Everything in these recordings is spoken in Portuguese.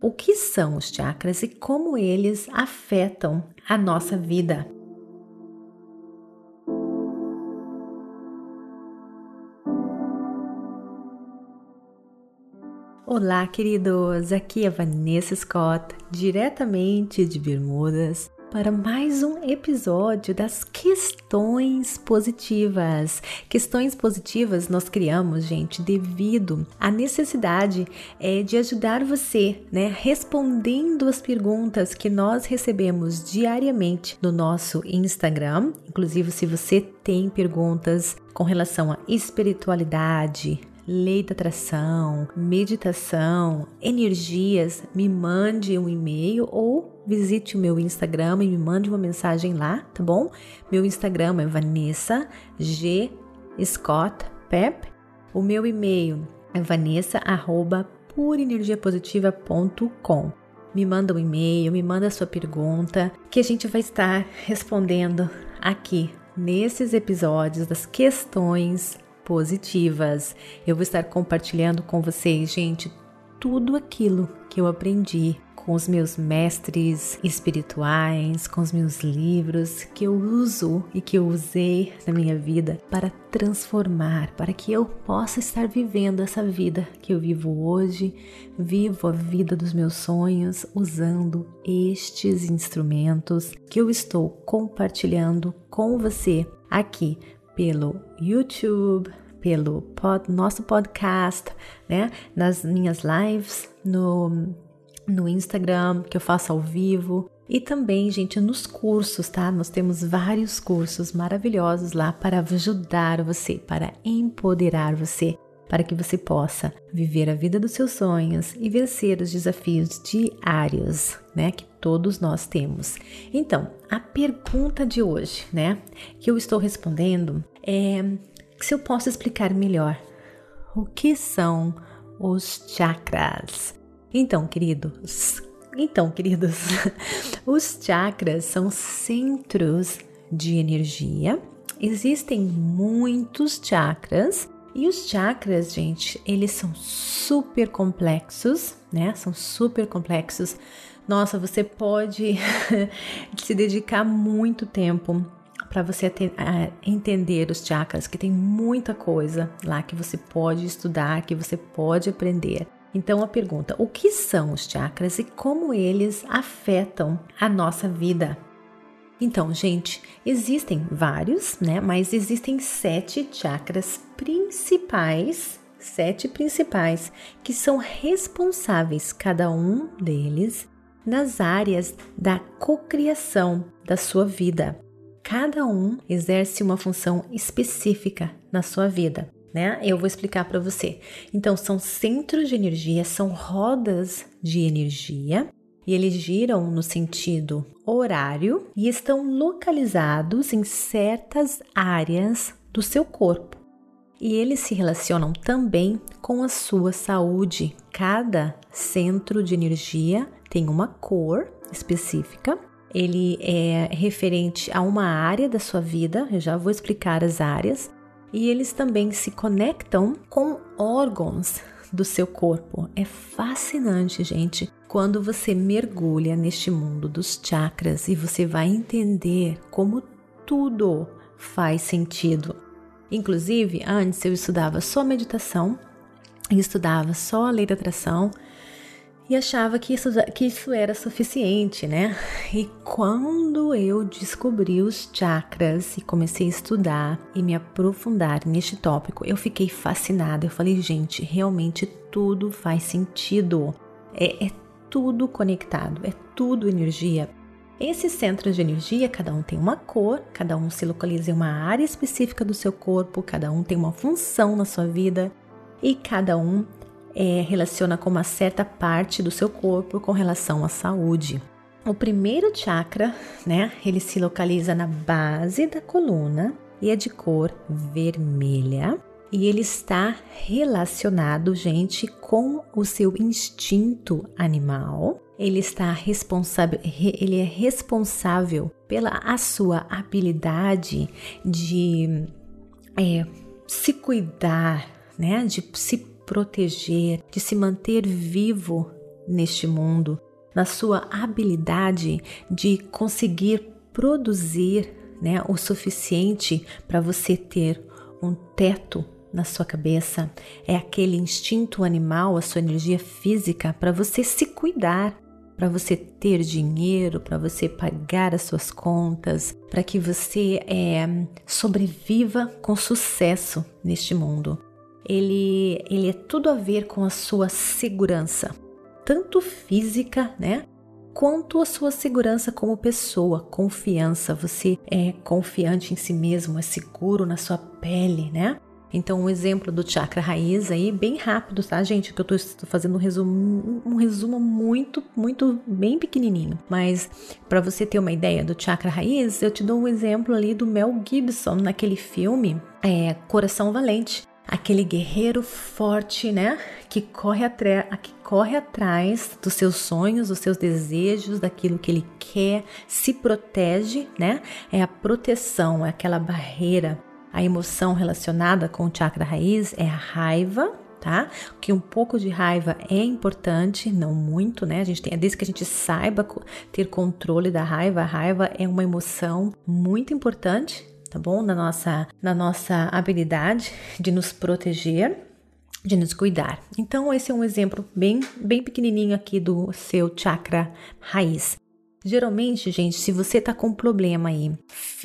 o que são os chakras e como eles afetam a nossa vida. Olá, queridos! Aqui é Vanessa Scott, diretamente de Bermudas, para mais um episódio das questões positivas. Questões positivas nós criamos, gente, devido à necessidade é, de ajudar você, né, respondendo as perguntas que nós recebemos diariamente no nosso Instagram. Inclusive, se você tem perguntas com relação à espiritualidade, lei da atração, meditação, energias, me mande um e-mail ou visite o meu Instagram e me mande uma mensagem lá, tá bom? Meu Instagram é Vanessa G Scott Pep. O meu e-mail é vanessa@purenergiapositiva.com. Me manda um e-mail, me manda sua pergunta, que a gente vai estar respondendo aqui nesses episódios das questões positivas. Eu vou estar compartilhando com vocês, gente, tudo aquilo que eu aprendi com os meus mestres espirituais, com os meus livros que eu uso e que eu usei na minha vida para transformar, para que eu possa estar vivendo essa vida que eu vivo hoje, vivo a vida dos meus sonhos usando estes instrumentos que eu estou compartilhando com você aqui pelo YouTube, pelo pod, nosso podcast, né? Nas minhas lives no, no Instagram, que eu faço ao vivo. E também, gente, nos cursos, tá? Nós temos vários cursos maravilhosos lá para ajudar você, para empoderar você, para que você possa viver a vida dos seus sonhos e vencer os desafios diários, né? Que todos nós temos. Então, a pergunta de hoje, né, que eu estou respondendo é se eu posso explicar melhor o que são os chakras. Então, queridos, então, queridos, os chakras são centros de energia. Existem muitos chakras e os chakras, gente, eles são super complexos, né? São super complexos. Nossa, você pode se dedicar muito tempo para você entender os chakras, que tem muita coisa lá que você pode estudar, que você pode aprender. Então a pergunta: o que são os chakras e como eles afetam a nossa vida? Então, gente, existem vários, né? Mas existem sete chakras principais, sete principais, que são responsáveis, cada um deles, nas áreas da cocriação da sua vida cada um exerce uma função específica na sua vida. Né? Eu vou explicar para você. Então, são centros de energia, são rodas de energia e eles giram no sentido horário e estão localizados em certas áreas do seu corpo. E eles se relacionam também com a sua saúde. Cada centro de energia tem uma cor específica ele é referente a uma área da sua vida, eu já vou explicar as áreas, e eles também se conectam com órgãos do seu corpo. É fascinante, gente, quando você mergulha neste mundo dos chakras e você vai entender como tudo faz sentido. Inclusive, antes eu estudava só meditação, estudava só a lei da atração, e achava que isso, que isso era suficiente, né? E quando eu descobri os chakras e comecei a estudar e me aprofundar neste tópico, eu fiquei fascinada. Eu falei, gente, realmente tudo faz sentido. É, é tudo conectado, é tudo energia. Esses centros de energia, cada um tem uma cor, cada um se localiza em uma área específica do seu corpo, cada um tem uma função na sua vida e cada um é, relaciona com uma certa parte do seu corpo com relação à saúde. O primeiro chakra, né, ele se localiza na base da coluna e é de cor vermelha. E ele está relacionado, gente, com o seu instinto animal. Ele está responsável, ele é responsável pela a sua habilidade de é, se cuidar, né, de se proteger, de se manter vivo neste mundo, na sua habilidade de conseguir produzir né, o suficiente para você ter um teto na sua cabeça, é aquele instinto animal, a sua energia física para você se cuidar, para você ter dinheiro, para você pagar as suas contas, para que você é, sobreviva com sucesso neste mundo. Ele, ele é tudo a ver com a sua segurança, tanto física, né? Quanto a sua segurança como pessoa, confiança, você é confiante em si mesmo, é seguro na sua pele, né? Então, um exemplo do chakra raiz aí, bem rápido, tá, gente? Que eu tô fazendo um resumo, um resumo muito, muito bem pequenininho. Mas para você ter uma ideia do chakra raiz, eu te dou um exemplo ali do Mel Gibson naquele filme é, Coração Valente. Aquele guerreiro forte, né? Que corre, que corre atrás dos seus sonhos, dos seus desejos, daquilo que ele quer, se protege, né? É a proteção, é aquela barreira a emoção relacionada com o chakra raiz é a raiva, tá? Que um pouco de raiva é importante, não muito, né? A gente tem, desde que a gente saiba ter controle da raiva, a raiva é uma emoção muito importante, tá bom? Na nossa, na nossa habilidade de nos proteger, de nos cuidar. Então, esse é um exemplo bem, bem pequenininho aqui do seu chakra raiz. Geralmente, gente, se você está com um problema aí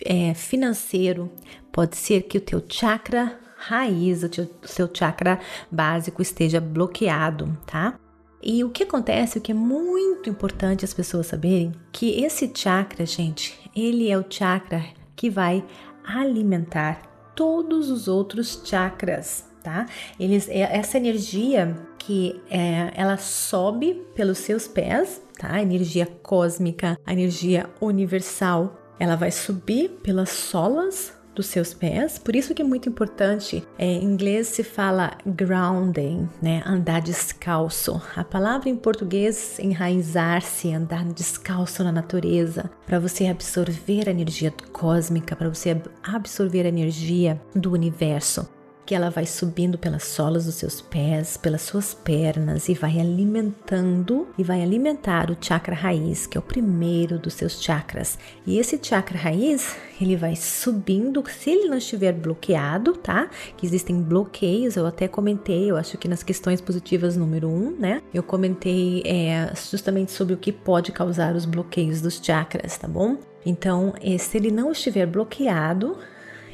é, financeiro, pode ser que o teu chakra raiz, o, teu, seu chakra básico esteja bloqueado, tá? E o que acontece, o que é muito importante as pessoas saberem, que esse chakra, gente, ele é o chakra que vai alimentar todos os outros chakras, tá? Eles, é, essa energia que é, ela sobe pelos seus pés, tá? A energia cósmica, a energia universal, ela vai subir pelas solas dos seus pés. Por isso que é muito importante. É, em inglês se fala grounding, né? Andar descalço. A palavra em português enraizar-se, andar descalço na natureza, para você absorver a energia cósmica, para você absorver a energia do universo que ela vai subindo pelas solas dos seus pés, pelas suas pernas e vai alimentando e vai alimentar o chakra raiz, que é o primeiro dos seus chakras. E esse chakra raiz, ele vai subindo, se ele não estiver bloqueado, tá? Que existem bloqueios, eu até comentei, eu acho que nas questões positivas número 1, um, né? Eu comentei é, justamente sobre o que pode causar os bloqueios dos chakras, tá bom? Então, se ele não estiver bloqueado,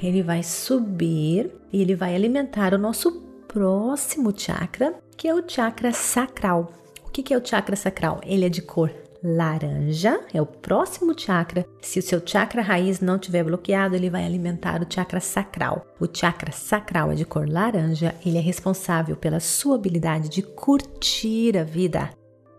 ele vai subir e ele vai alimentar o nosso próximo chakra, que é o chakra sacral. O que é o chakra sacral? Ele é de cor laranja, é o próximo chakra. Se o seu chakra raiz não estiver bloqueado, ele vai alimentar o chakra sacral. O chakra sacral é de cor laranja, ele é responsável pela sua habilidade de curtir a vida.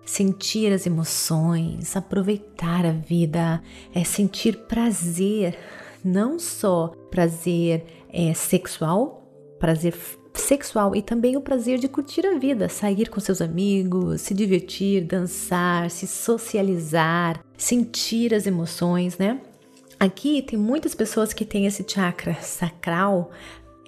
Sentir as emoções, aproveitar a vida, é sentir prazer não só prazer é, sexual, prazer sexual e também o prazer de curtir a vida, sair com seus amigos, se divertir, dançar, se socializar, sentir as emoções, né? Aqui tem muitas pessoas que têm esse chakra sacral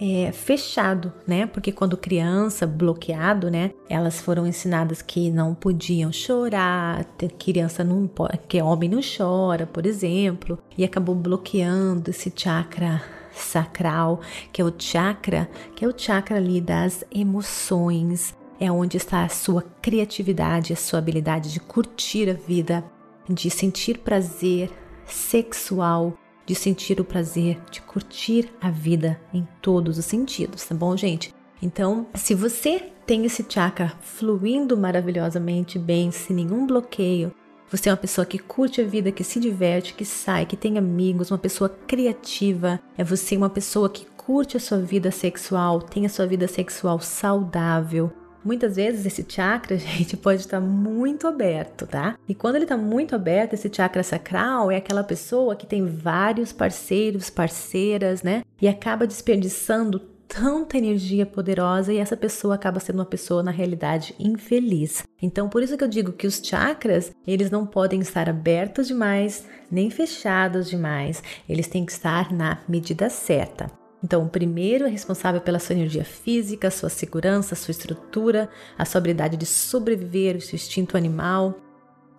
é, fechado, né? Porque quando criança, bloqueado, né? Elas foram ensinadas que não podiam chorar, criança não pode, que homem não chora, por exemplo, e acabou bloqueando esse chakra sacral, que é o chakra, que é o chakra ali das emoções, é onde está a sua criatividade, a sua habilidade de curtir a vida, de sentir prazer sexual, de sentir o prazer, de curtir a vida em todos os sentidos, tá bom, gente? Então, se você tem esse chakra fluindo maravilhosamente bem, sem nenhum bloqueio, você é uma pessoa que curte a vida, que se diverte, que sai, que tem amigos, uma pessoa criativa, é você uma pessoa que curte a sua vida sexual, tem a sua vida sexual saudável, Muitas vezes esse chakra, gente, pode estar muito aberto, tá? E quando ele está muito aberto, esse chakra sacral é aquela pessoa que tem vários parceiros, parceiras, né? E acaba desperdiçando tanta energia poderosa e essa pessoa acaba sendo uma pessoa na realidade infeliz. Então, por isso que eu digo que os chakras, eles não podem estar abertos demais, nem fechados demais. Eles têm que estar na medida certa. Então, o primeiro é responsável pela sua energia física, sua segurança, sua estrutura, a sua habilidade de sobreviver, o seu instinto animal.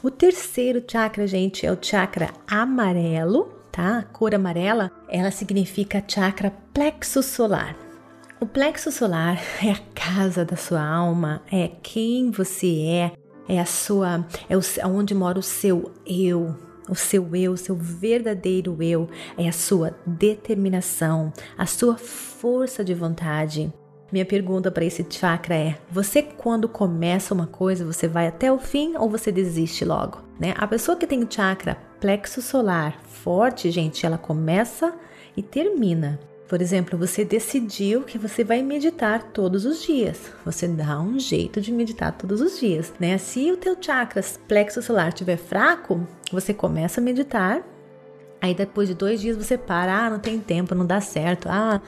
O terceiro chakra, gente, é o chakra amarelo, tá? A cor amarela, ela significa chakra plexo solar. O plexo solar é a casa da sua alma, é quem você é, é a sua, é onde mora o seu eu, o seu eu, o seu verdadeiro eu, é a sua determinação, a sua força de vontade. Minha pergunta para esse chakra é: você quando começa uma coisa, você vai até o fim ou você desiste logo? Né? A pessoa que tem o chakra plexo solar forte, gente, ela começa e termina. Por exemplo, você decidiu que você vai meditar todos os dias. Você dá um jeito de meditar todos os dias, né? Se o teu chakras plexo solar estiver fraco, você começa a meditar. Aí depois de dois dias você para, ah, não tem tempo, não dá certo, ah,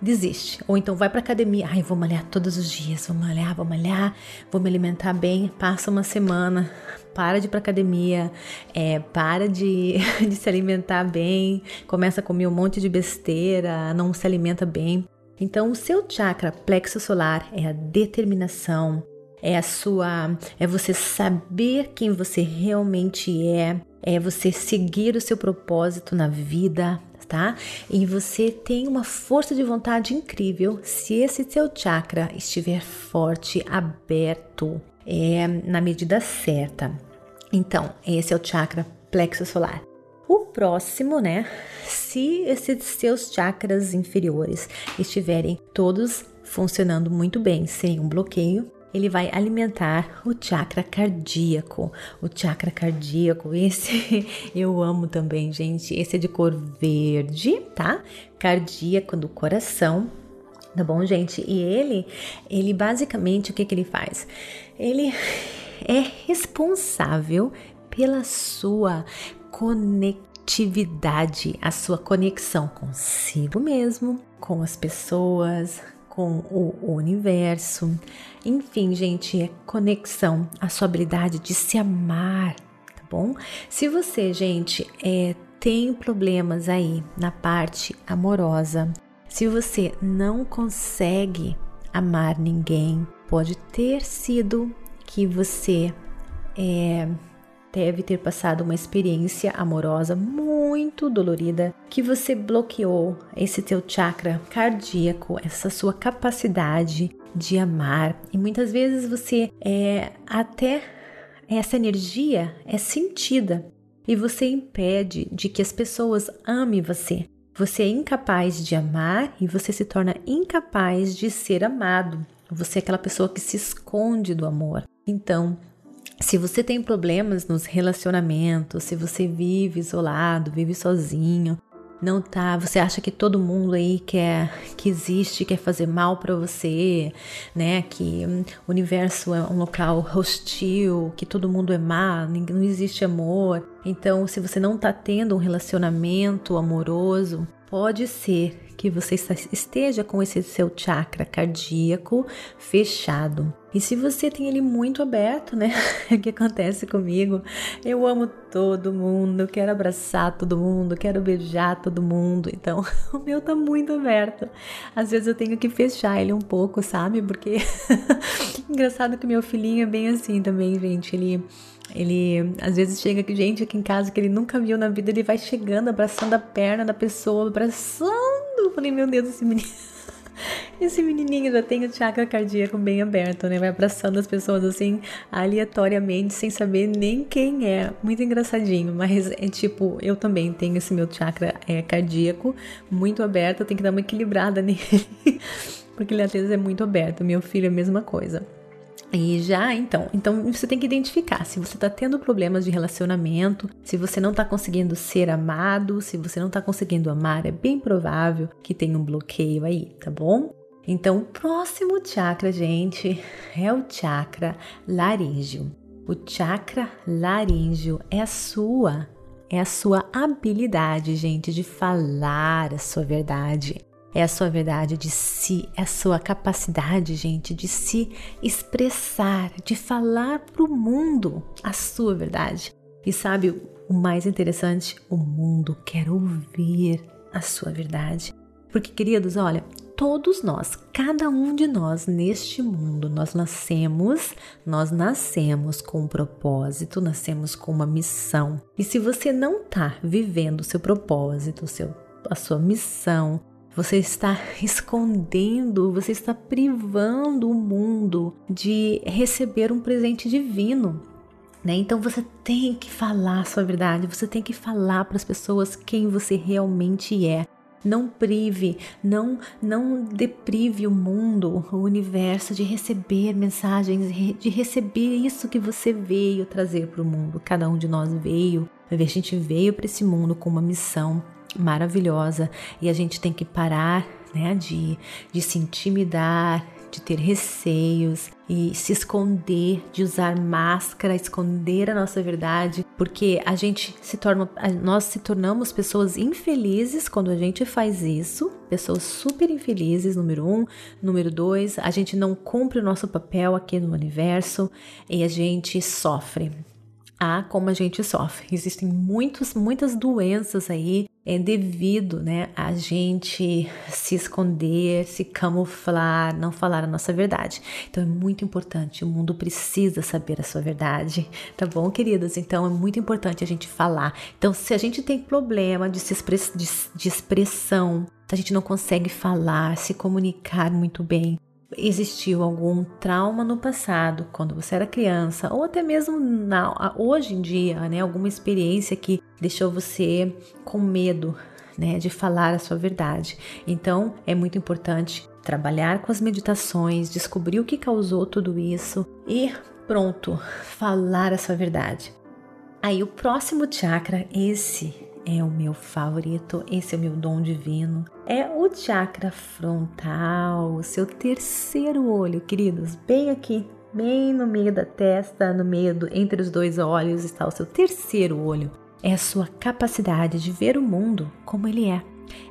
desiste. Ou então vai para academia, ai, vou malhar todos os dias, vou malhar, vou malhar, vou me alimentar bem. Passa uma semana, para de ir para academia, é, para de, de se alimentar bem, começa a comer um monte de besteira, não se alimenta bem. Então, o seu chakra plexo solar é a determinação, é a sua, é você saber quem você realmente é, é você seguir o seu propósito na vida, tá? E você tem uma força de vontade incrível se esse seu chakra estiver forte, aberto, é, na medida certa. Então, esse é o chakra plexo solar. O próximo, né? Se esses seus chakras inferiores estiverem todos funcionando muito bem, sem um bloqueio, ele vai alimentar o chakra cardíaco. O chakra cardíaco, esse eu amo também, gente. Esse é de cor verde, tá? Cardíaco do coração. Tá bom, gente? E ele, ele basicamente o que que ele faz? Ele é responsável pela sua conectividade, a sua conexão consigo mesmo, com as pessoas, com o universo. Enfim, gente, é conexão, a sua habilidade de se amar, tá bom? Se você, gente, é, tem problemas aí na parte amorosa, se você não consegue amar ninguém, pode ter sido que você é, deve ter passado uma experiência amorosa muito dolorida, que você bloqueou esse teu chakra cardíaco, essa sua capacidade de amar. E muitas vezes você é até essa energia é sentida e você impede de que as pessoas amem você. Você é incapaz de amar e você se torna incapaz de ser amado. Você é aquela pessoa que se esconde do amor. Então, se você tem problemas nos relacionamentos, se você vive isolado, vive sozinho, não tá, você acha que todo mundo aí quer que existe, quer fazer mal para você, né? Que o universo é um local hostil, que todo mundo é má, não existe amor. Então, se você não tá tendo um relacionamento amoroso, pode ser que você esteja com esse seu chakra cardíaco fechado. E se você tem ele muito aberto, né? o que acontece comigo? Eu amo todo mundo, quero abraçar todo mundo, quero beijar todo mundo. Então, o meu tá muito aberto. Às vezes eu tenho que fechar ele um pouco, sabe? Porque engraçado que meu filhinho é bem assim também, gente. Ele ele às vezes chega aqui, gente, aqui em casa que ele nunca viu na vida, ele vai chegando, abraçando a perna da pessoa, abraçando. Eu falei, meu Deus, esse menino. Esse menininho já tem o chakra cardíaco bem aberto, né? Vai abraçando as pessoas assim, aleatoriamente, sem saber nem quem é. Muito engraçadinho, mas é tipo, eu também tenho esse meu chakra é, cardíaco muito aberto, eu tenho que dar uma equilibrada nele, porque ele às vezes é muito aberto. Meu filho é a mesma coisa. E já, então, então você tem que identificar se você está tendo problemas de relacionamento, se você não está conseguindo ser amado, se você não está conseguindo amar, é bem provável que tenha um bloqueio aí, tá bom? Então, o próximo chakra, gente, é o chakra laríngeo. O chakra laríngeo é a sua, é a sua habilidade, gente, de falar a sua verdade é a sua verdade de si, é a sua capacidade, gente, de se expressar, de falar para o mundo a sua verdade. E sabe o mais interessante? O mundo quer ouvir a sua verdade. Porque, queridos, olha, todos nós, cada um de nós neste mundo, nós nascemos, nós nascemos com um propósito, nascemos com uma missão. E se você não está vivendo o seu propósito, seu, a sua missão, você está escondendo, você está privando o mundo de receber um presente divino. Né? Então você tem que falar a sua verdade, você tem que falar para as pessoas quem você realmente é. Não prive, não não deprive o mundo, o universo de receber mensagens, de receber isso que você veio trazer para o mundo. Cada um de nós veio, a gente veio para esse mundo com uma missão maravilhosa e a gente tem que parar né, de, de se intimidar, de ter receios e se esconder, de usar máscara, esconder a nossa verdade, porque a gente se torna, nós se tornamos pessoas infelizes quando a gente faz isso, pessoas super infelizes, número um, número dois, a gente não cumpre o nosso papel aqui no universo e a gente sofre a como a gente sofre. Existem muitos, muitas doenças aí é devido, né, a gente se esconder, se camuflar, não falar a nossa verdade. Então é muito importante, o mundo precisa saber a sua verdade, tá bom, queridos? Então é muito importante a gente falar. Então se a gente tem problema de, se express, de, de expressão, a gente não consegue falar, se comunicar muito bem, existiu algum trauma no passado, quando você era criança, ou até mesmo na, hoje em dia, né, alguma experiência que deixou você com medo, né, de falar a sua verdade. Então, é muito importante trabalhar com as meditações, descobrir o que causou tudo isso e pronto, falar a sua verdade. Aí o próximo chakra, esse é o meu favorito, esse é o meu dom divino. É o chakra frontal, o seu terceiro olho, queridos, bem aqui, bem no meio da testa, no meio do, entre os dois olhos está o seu terceiro olho. É a sua capacidade de ver o mundo como ele é.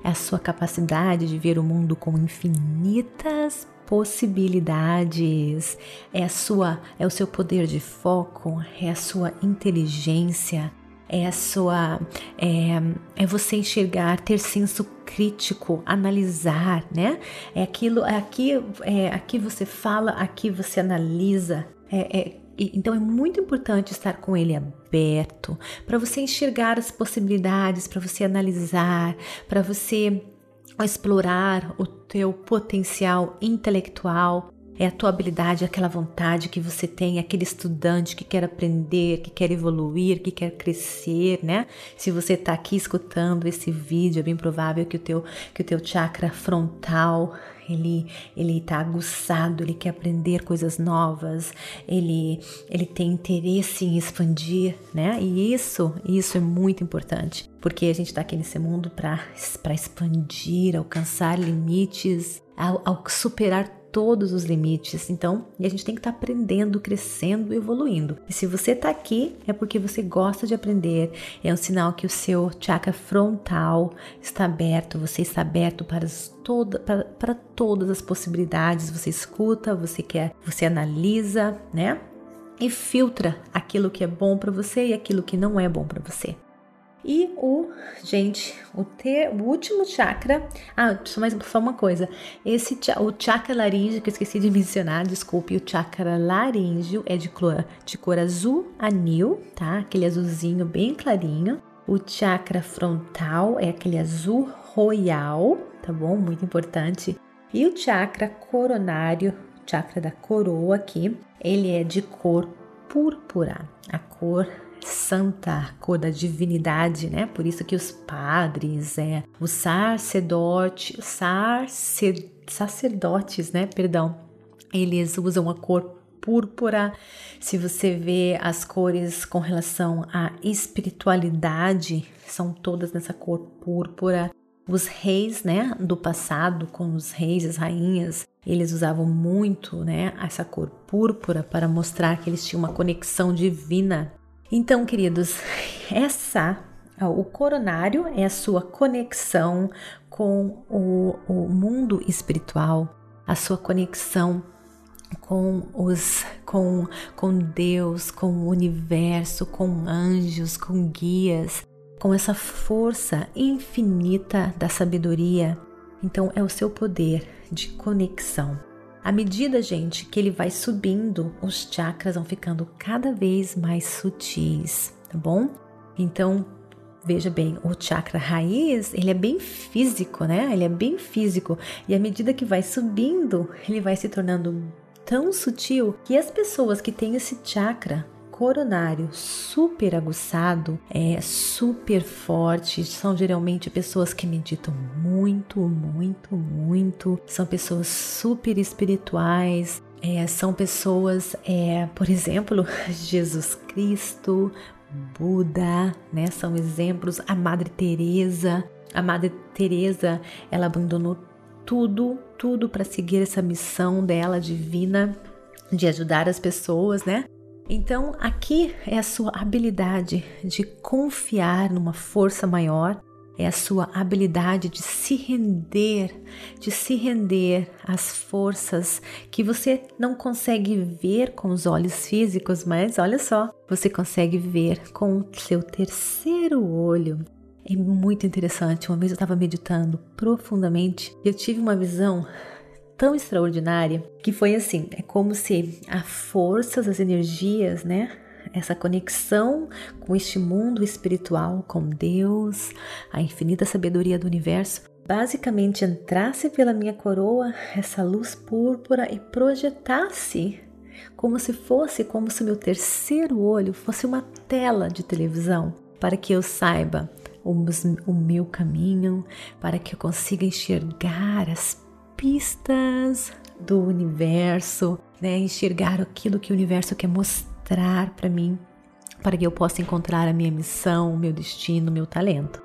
É a sua capacidade de ver o mundo com infinitas possibilidades. É a sua, é o seu poder de foco, é a sua inteligência, é a sua é, é você enxergar, ter senso crítico, analisar, né? É aquilo, é aqui, é, aqui você fala, aqui você analisa. É, é, então é muito importante estar com ele aberto para você enxergar as possibilidades, para você analisar, para você explorar o teu potencial intelectual, é a tua habilidade, aquela vontade que você tem, aquele estudante que quer aprender, que quer evoluir, que quer crescer, né? Se você está aqui escutando esse vídeo, é bem provável que o teu, que o teu chakra frontal ele ele está aguçado, ele quer aprender coisas novas, ele ele tem interesse em expandir, né? E isso isso é muito importante, porque a gente está aqui nesse mundo para para expandir, alcançar limites, ao, ao superar todos os limites. Então, a gente tem que estar tá aprendendo, crescendo, evoluindo. E se você está aqui, é porque você gosta de aprender. É um sinal que o seu chakra frontal está aberto, você está aberto para, toda, para, para todas as possibilidades. Você escuta, você quer, você analisa, né? E filtra aquilo que é bom para você e aquilo que não é bom para você. E o, gente, o, ter, o último chakra. Ah, só mais só uma coisa. Esse o chakra laríngeo que eu esqueci de mencionar, desculpe, o chakra laríngeo é de cor, de cor azul anil, tá? Aquele azulzinho bem clarinho. O chakra frontal é aquele azul royal, tá bom? Muito importante. E o chakra coronário, chakra da coroa aqui, ele é de cor púrpura, a cor santa, cor da divinidade, né? Por isso que os padres, é, os sacerdotes, sacer, sacerdotes, né? Perdão, eles usam a cor púrpura. Se você vê as cores com relação à espiritualidade, são todas nessa cor púrpura. Os reis, né, do passado, com os reis as rainhas, eles usavam muito, né, essa cor púrpura para mostrar que eles tinham uma conexão divina então, queridos, essa o coronário é a sua conexão com o, o mundo espiritual, a sua conexão com os com com Deus, com o universo, com anjos, com guias, com essa força infinita da sabedoria. Então é o seu poder de conexão. À medida, gente, que ele vai subindo, os chakras vão ficando cada vez mais sutis, tá bom? Então, veja bem, o chakra raiz, ele é bem físico, né? Ele é bem físico. E à medida que vai subindo, ele vai se tornando tão sutil que as pessoas que têm esse chakra coronário super aguçado, é super forte, são geralmente pessoas que meditam muito, muito, muito, são pessoas super espirituais, é, são pessoas, é, por exemplo, Jesus Cristo, Buda, né? São exemplos. A Madre Teresa, a Madre Teresa, ela abandonou tudo, tudo para seguir essa missão dela divina de ajudar as pessoas, né? Então, aqui é a sua habilidade de confiar numa força maior, é a sua habilidade de se render, de se render às forças que você não consegue ver com os olhos físicos, mas olha só, você consegue ver com o seu terceiro olho. É muito interessante. Uma vez eu estava meditando profundamente e eu tive uma visão tão extraordinária que foi assim: é como se a forças, as energias, né? Essa conexão com este mundo espiritual, com Deus, a infinita sabedoria do universo, basicamente entrasse pela minha coroa essa luz púrpura e projetasse como se fosse como se meu terceiro olho fosse uma tela de televisão para que eu saiba o meu caminho, para que eu consiga enxergar as pistas do universo, né? Enxergar aquilo que o universo quer mostrar para mim, para que eu possa encontrar a minha missão, o meu destino, o meu talento.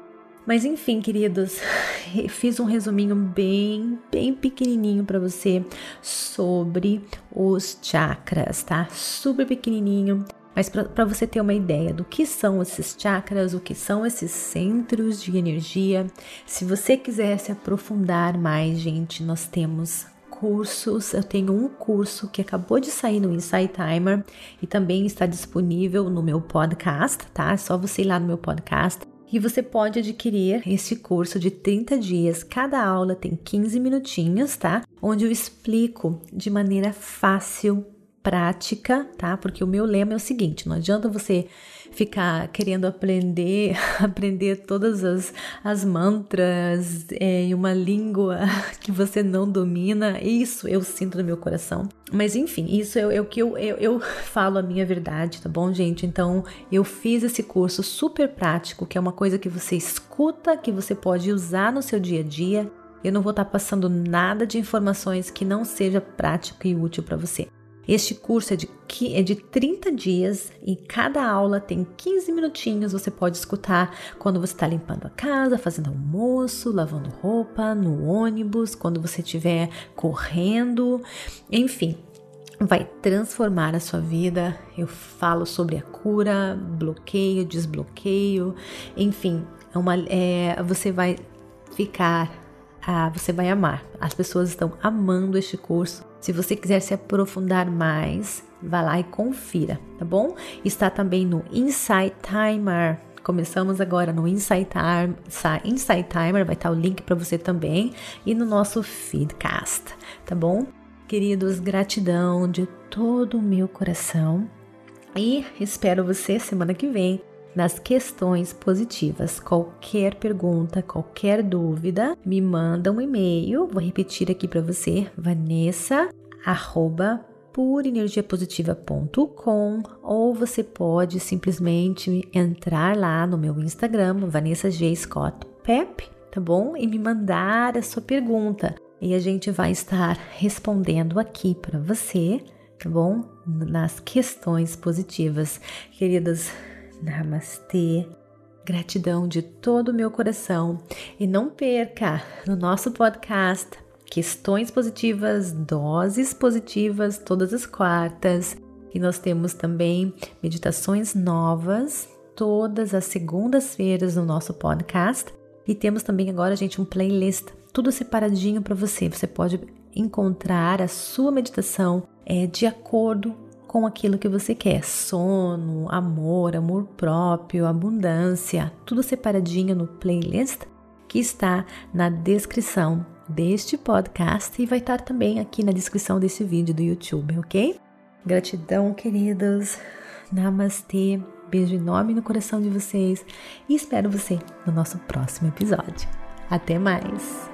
Mas enfim, queridos, fiz um resuminho bem, bem pequenininho para você sobre os chakras, tá? Super pequenininho. Mas para você ter uma ideia do que são esses chakras, o que são esses centros de energia, se você quiser se aprofundar mais, gente, nós temos cursos. Eu tenho um curso que acabou de sair no Insight Timer e também está disponível no meu podcast, tá? É só você ir lá no meu podcast. E você pode adquirir esse curso de 30 dias. Cada aula tem 15 minutinhos, tá? Onde eu explico de maneira fácil, prática, tá? Porque o meu lema é o seguinte: não adianta você ficar querendo aprender, aprender todas as, as mantras é, em uma língua que você não domina. Isso eu sinto no meu coração. Mas enfim, isso é, é o que eu, eu, eu falo a minha verdade, tá bom, gente? Então eu fiz esse curso super prático, que é uma coisa que você escuta, que você pode usar no seu dia a dia. Eu não vou estar passando nada de informações que não seja prático e útil para você. Este curso é de, é de 30 dias e cada aula tem 15 minutinhos. Você pode escutar quando você está limpando a casa, fazendo almoço, lavando roupa, no ônibus, quando você estiver correndo, enfim. Vai transformar a sua vida. Eu falo sobre a cura, bloqueio, desbloqueio, enfim, é uma, é, você vai ficar ah, você vai amar. As pessoas estão amando este curso. Se você quiser se aprofundar mais, vá lá e confira, tá bom? Está também no Insight Timer. Começamos agora no Insight Timer, Insight Timer, vai estar o link para você também e no nosso feedcast, tá bom? Queridos, gratidão de todo o meu coração e espero você semana que vem nas questões positivas. Qualquer pergunta, qualquer dúvida, me manda um e-mail. Vou repetir aqui para você, Vanessa arroba purenergiapositiva.com ou você pode simplesmente entrar lá no meu Instagram, Vanessa G. Scott Pep, tá bom? E me mandar a sua pergunta. E a gente vai estar respondendo aqui para você, tá bom? Nas questões positivas. Queridas, Namastê. Gratidão de todo o meu coração. E não perca no nosso podcast Questões Positivas, Doses Positivas, todas as quartas. E nós temos também meditações novas todas as segundas-feiras no nosso podcast. E temos também agora, gente, um playlist tudo separadinho para você. Você pode encontrar a sua meditação é, de acordo com aquilo que você quer: sono, amor, amor próprio, abundância, tudo separadinho no playlist que está na descrição deste podcast e vai estar também aqui na descrição desse vídeo do YouTube, ok? Gratidão, queridos. Namastê. Beijo enorme no coração de vocês e espero você no nosso próximo episódio. Até mais!